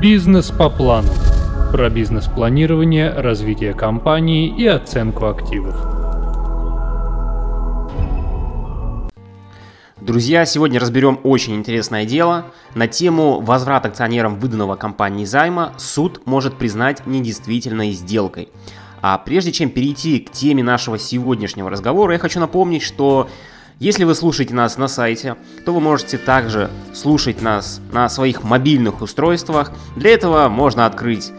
Бизнес по плану. Про бизнес-планирование, развитие компании и оценку активов. Друзья, сегодня разберем очень интересное дело. На тему возврат акционерам выданного компании займа суд может признать недействительной сделкой. А прежде чем перейти к теме нашего сегодняшнего разговора, я хочу напомнить, что если вы слушаете нас на сайте, то вы можете также слушать нас на своих мобильных устройствах. Для этого можно открыть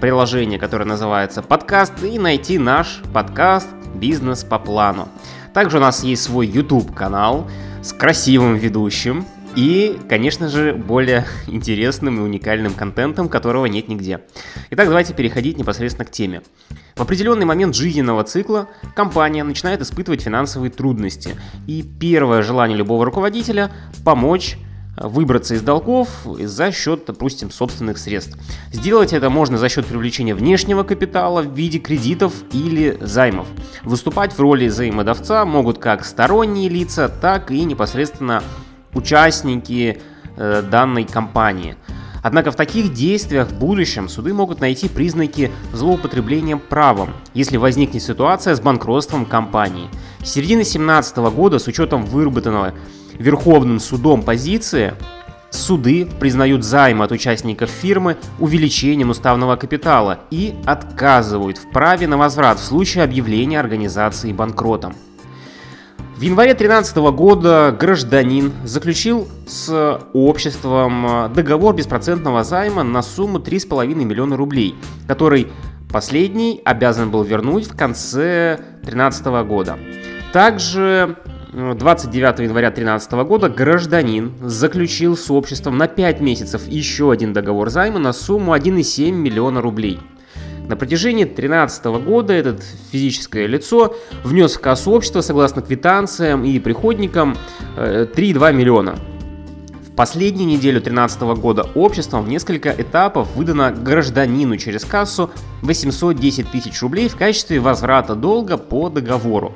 приложение, которое называется подкаст, и найти наш подкаст «Бизнес по плану». Также у нас есть свой YouTube-канал с красивым ведущим, и, конечно же, более интересным и уникальным контентом, которого нет нигде. Итак, давайте переходить непосредственно к теме. В определенный момент жизненного цикла компания начинает испытывать финансовые трудности, и первое желание любого руководителя – помочь выбраться из долгов за счет, допустим, собственных средств. Сделать это можно за счет привлечения внешнего капитала в виде кредитов или займов. Выступать в роли взаимодавца могут как сторонние лица, так и непосредственно участники э, данной компании. Однако в таких действиях в будущем суды могут найти признаки злоупотребления правом, если возникнет ситуация с банкротством компании. С середины 2017 года с учетом выработанного Верховным судом позиции, суды признают займы от участников фирмы увеличением уставного капитала и отказывают в праве на возврат в случае объявления организации банкротом. Январе 2013 года гражданин заключил с обществом договор беспроцентного займа на сумму 3,5 миллиона рублей, который последний обязан был вернуть в конце 2013 года. Также 29 января 2013 года гражданин заключил с обществом на 5 месяцев еще один договор займа на сумму 1,7 миллиона рублей – на протяжении 2013 года этот физическое лицо внес в кассу общества, согласно квитанциям и приходникам, 3,2 э, миллиона. В последнюю неделю 2013 года обществом в несколько этапов выдано гражданину через кассу 810 тысяч рублей в качестве возврата долга по договору.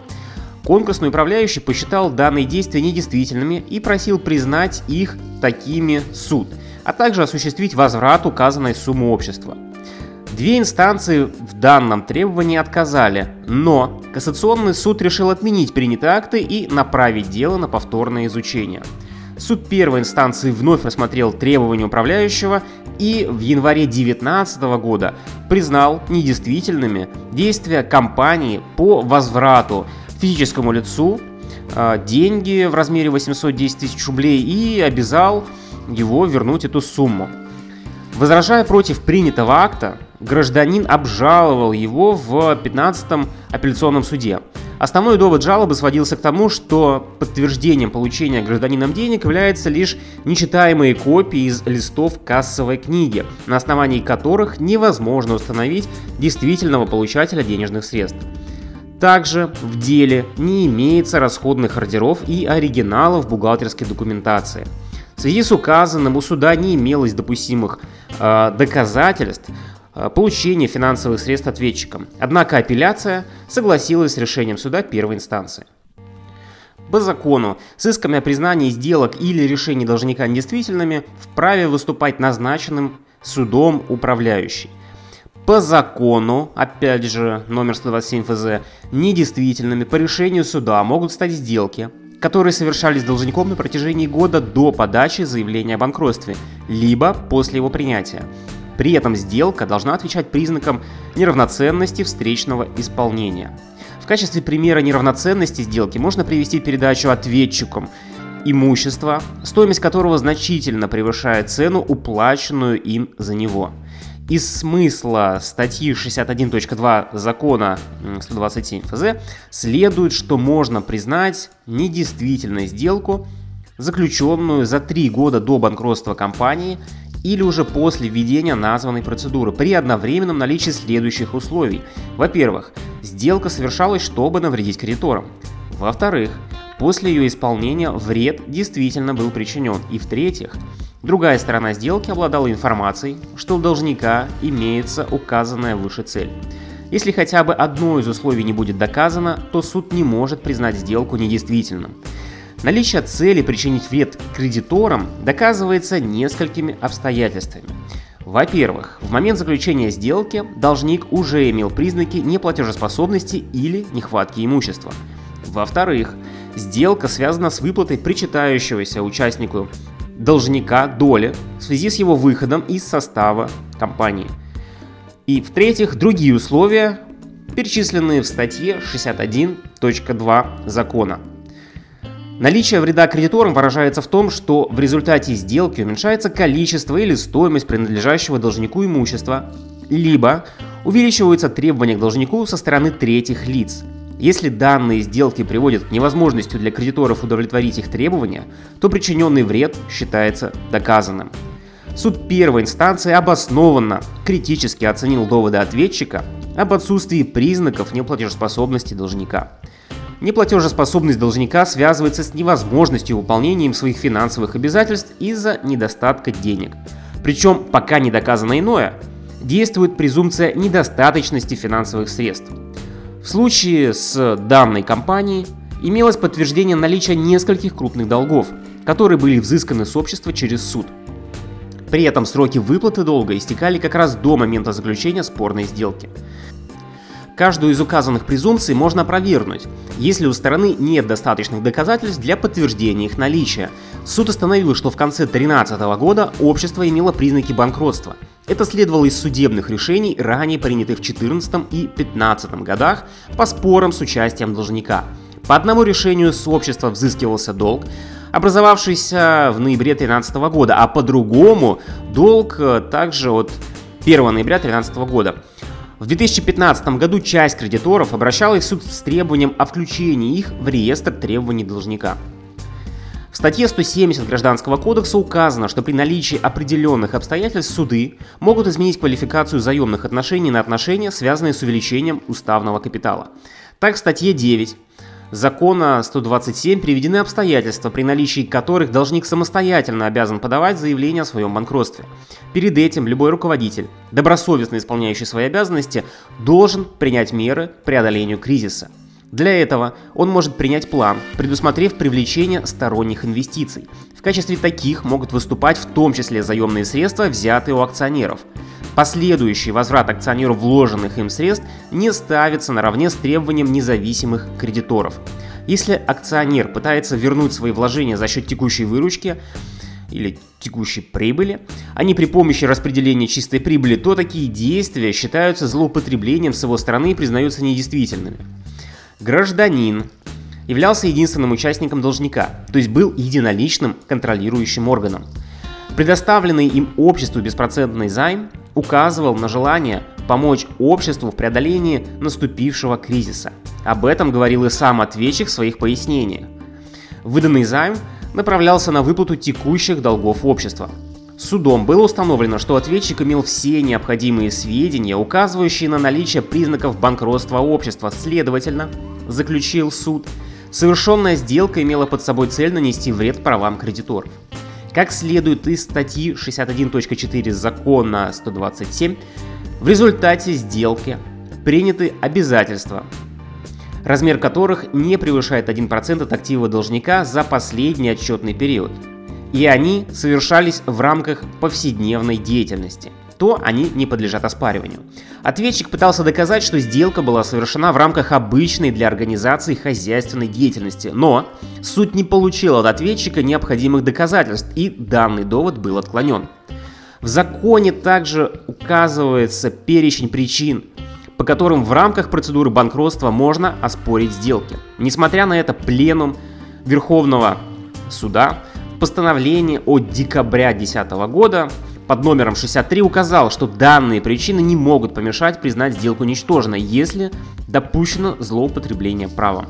Конкурсный управляющий посчитал данные действия недействительными и просил признать их такими суд, а также осуществить возврат указанной суммы общества – Две инстанции в данном требовании отказали, но Кассационный суд решил отменить принятые акты и направить дело на повторное изучение. Суд первой инстанции вновь рассмотрел требования управляющего и в январе 2019 года признал недействительными действия компании по возврату физическому лицу э, деньги в размере 810 тысяч рублей и обязал его вернуть эту сумму. Возражая против принятого акта, гражданин обжаловал его в 15-м апелляционном суде. Основной довод жалобы сводился к тому, что подтверждением получения гражданином денег являются лишь нечитаемые копии из листов кассовой книги, на основании которых невозможно установить действительного получателя денежных средств. Также в деле не имеется расходных ордеров и оригиналов бухгалтерской документации. В связи с указанным у суда не имелось допустимых э, доказательств, получения финансовых средств ответчикам. Однако апелляция согласилась с решением суда первой инстанции. По закону, с исками о признании сделок или решений должника недействительными вправе выступать назначенным судом управляющий. По закону, опять же, номер 127 ФЗ, недействительными по решению суда могут стать сделки, которые совершались должником на протяжении года до подачи заявления о банкротстве, либо после его принятия. При этом сделка должна отвечать признакам неравноценности встречного исполнения. В качестве примера неравноценности сделки можно привести передачу ответчикам имущества, стоимость которого значительно превышает цену, уплаченную им за него. Из смысла статьи 61.2 закона 127 ФЗ следует, что можно признать недействительной сделку, заключенную за три года до банкротства компании или уже после введения названной процедуры при одновременном наличии следующих условий. Во-первых, сделка совершалась, чтобы навредить кредиторам. Во-вторых, после ее исполнения вред действительно был причинен. И в-третьих, другая сторона сделки обладала информацией, что у должника имеется указанная выше цель. Если хотя бы одно из условий не будет доказано, то суд не может признать сделку недействительным. Наличие цели причинить вред кредиторам доказывается несколькими обстоятельствами. Во-первых, в момент заключения сделки должник уже имел признаки неплатежеспособности или нехватки имущества. Во-вторых, сделка связана с выплатой причитающегося участнику должника доли в связи с его выходом из состава компании. И в-третьих, другие условия, перечисленные в статье 61.2 закона. Наличие вреда кредиторам выражается в том, что в результате сделки уменьшается количество или стоимость принадлежащего должнику имущества, либо увеличиваются требования к должнику со стороны третьих лиц. Если данные сделки приводят к невозможности для кредиторов удовлетворить их требования, то причиненный вред считается доказанным. Суд первой инстанции обоснованно критически оценил доводы ответчика об отсутствии признаков неплатежеспособности должника. Неплатежеспособность должника связывается с невозможностью выполнения своих финансовых обязательств из-за недостатка денег. Причем, пока не доказано иное, действует презумпция недостаточности финансовых средств. В случае с данной компанией имелось подтверждение наличия нескольких крупных долгов, которые были взысканы с общества через суд. При этом сроки выплаты долга истекали как раз до момента заключения спорной сделки. Каждую из указанных презумпций можно опровергнуть, если у стороны нет достаточных доказательств для подтверждения их наличия. Суд установил, что в конце 2013 года общество имело признаки банкротства. Это следовало из судебных решений, ранее принятых в 2014 и 2015 годах по спорам с участием должника. По одному решению с общества взыскивался долг, образовавшийся в ноябре 2013 года, а по другому долг э, также от 1 ноября 2013 года. В 2015 году часть кредиторов обращалась в суд с требованием о включении их в реестр требований должника. В статье 170 Гражданского кодекса указано, что при наличии определенных обстоятельств суды могут изменить квалификацию заемных отношений на отношения, связанные с увеличением уставного капитала. Так, в статье 9 закона 127 приведены обстоятельства, при наличии которых должник самостоятельно обязан подавать заявление о своем банкротстве. Перед этим любой руководитель, добросовестно исполняющий свои обязанности, должен принять меры к преодолению кризиса. Для этого он может принять план, предусмотрев привлечение сторонних инвестиций. В качестве таких могут выступать в том числе заемные средства, взятые у акционеров. Последующий возврат акционеру вложенных им средств не ставится наравне с требованием независимых кредиторов. Если акционер пытается вернуть свои вложения за счет текущей выручки, или текущей прибыли, а не при помощи распределения чистой прибыли, то такие действия считаются злоупотреблением с его стороны и признаются недействительными. Гражданин являлся единственным участником должника, то есть был единоличным контролирующим органом. Предоставленный им обществу беспроцентный займ указывал на желание помочь обществу в преодолении наступившего кризиса. Об этом говорил и сам ответчик в своих пояснениях. Выданный займ направлялся на выплату текущих долгов общества. Судом было установлено, что ответчик имел все необходимые сведения, указывающие на наличие признаков банкротства общества. Следовательно, заключил суд, совершенная сделка имела под собой цель нанести вред правам кредиторов. Как следует из статьи 61.4 закона 127, в результате сделки приняты обязательства, размер которых не превышает 1% от актива должника за последний отчетный период. И они совершались в рамках повседневной деятельности то они не подлежат оспариванию. Ответчик пытался доказать, что сделка была совершена в рамках обычной для организации хозяйственной деятельности, но суд не получил от ответчика необходимых доказательств, и данный довод был отклонен. В законе также указывается перечень причин, по которым в рамках процедуры банкротства можно оспорить сделки. Несмотря на это, пленум Верховного суда постановлении от декабря 2010 года под номером 63 указал, что данные причины не могут помешать признать сделку ничтожной, если допущено злоупотребление правом.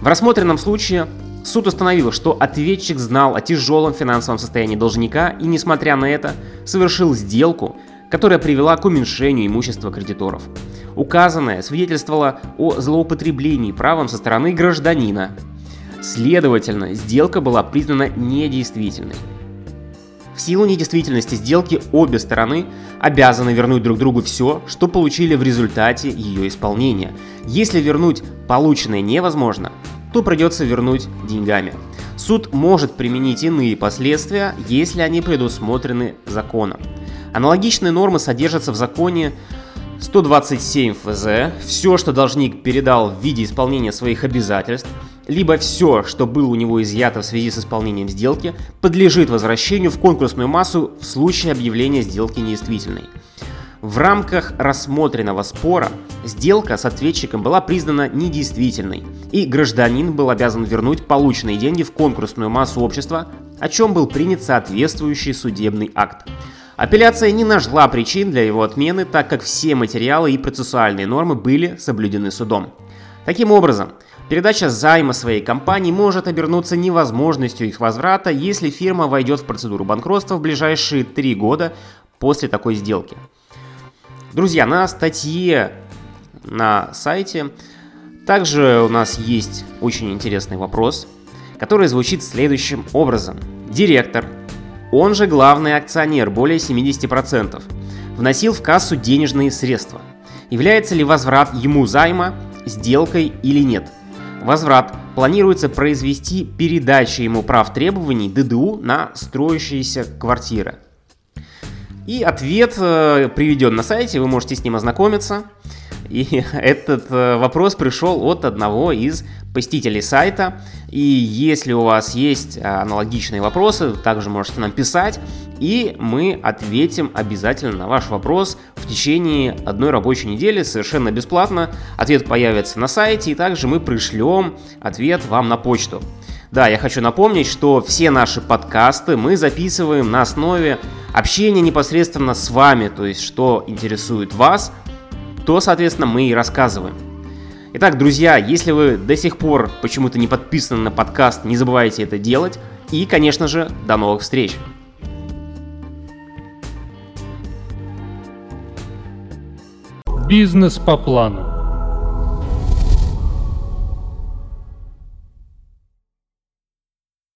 В рассмотренном случае суд установил, что ответчик знал о тяжелом финансовом состоянии должника и, несмотря на это, совершил сделку, которая привела к уменьшению имущества кредиторов. Указанное свидетельствовало о злоупотреблении правом со стороны гражданина. Следовательно, сделка была признана недействительной. В силу недействительности сделки обе стороны обязаны вернуть друг другу все, что получили в результате ее исполнения. Если вернуть полученное невозможно, то придется вернуть деньгами. Суд может применить иные последствия, если они предусмотрены законом. Аналогичные нормы содержатся в законе 127 ФЗ. Все, что должник передал в виде исполнения своих обязательств, либо все, что было у него изъято в связи с исполнением сделки, подлежит возвращению в конкурсную массу в случае объявления сделки недействительной. В рамках рассмотренного спора сделка с ответчиком была признана недействительной, и гражданин был обязан вернуть полученные деньги в конкурсную массу общества, о чем был принят соответствующий судебный акт. Апелляция не нашла причин для его отмены, так как все материалы и процессуальные нормы были соблюдены судом. Таким образом, передача займа своей компании может обернуться невозможностью их возврата, если фирма войдет в процедуру банкротства в ближайшие три года после такой сделки. Друзья, на статье на сайте также у нас есть очень интересный вопрос, который звучит следующим образом. Директор, он же главный акционер, более 70%, вносил в кассу денежные средства. Является ли возврат ему займа сделкой или нет? Возврат планируется произвести передачей ему прав требований ДДУ на строящиеся квартиры. И ответ э, приведен на сайте, вы можете с ним ознакомиться. И этот э, вопрос пришел от одного из посетителей сайта. И если у вас есть аналогичные вопросы, также можете нам писать, и мы ответим обязательно на ваш вопрос в течение одной рабочей недели совершенно бесплатно. Ответ появится на сайте, и также мы пришлем ответ вам на почту. Да, я хочу напомнить, что все наши подкасты мы записываем на основе общения непосредственно с вами, то есть что интересует вас, то, соответственно, мы и рассказываем. Итак, друзья, если вы до сих пор почему-то не подписаны на подкаст, не забывайте это делать. И, конечно же, до новых встреч! Бизнес по плану.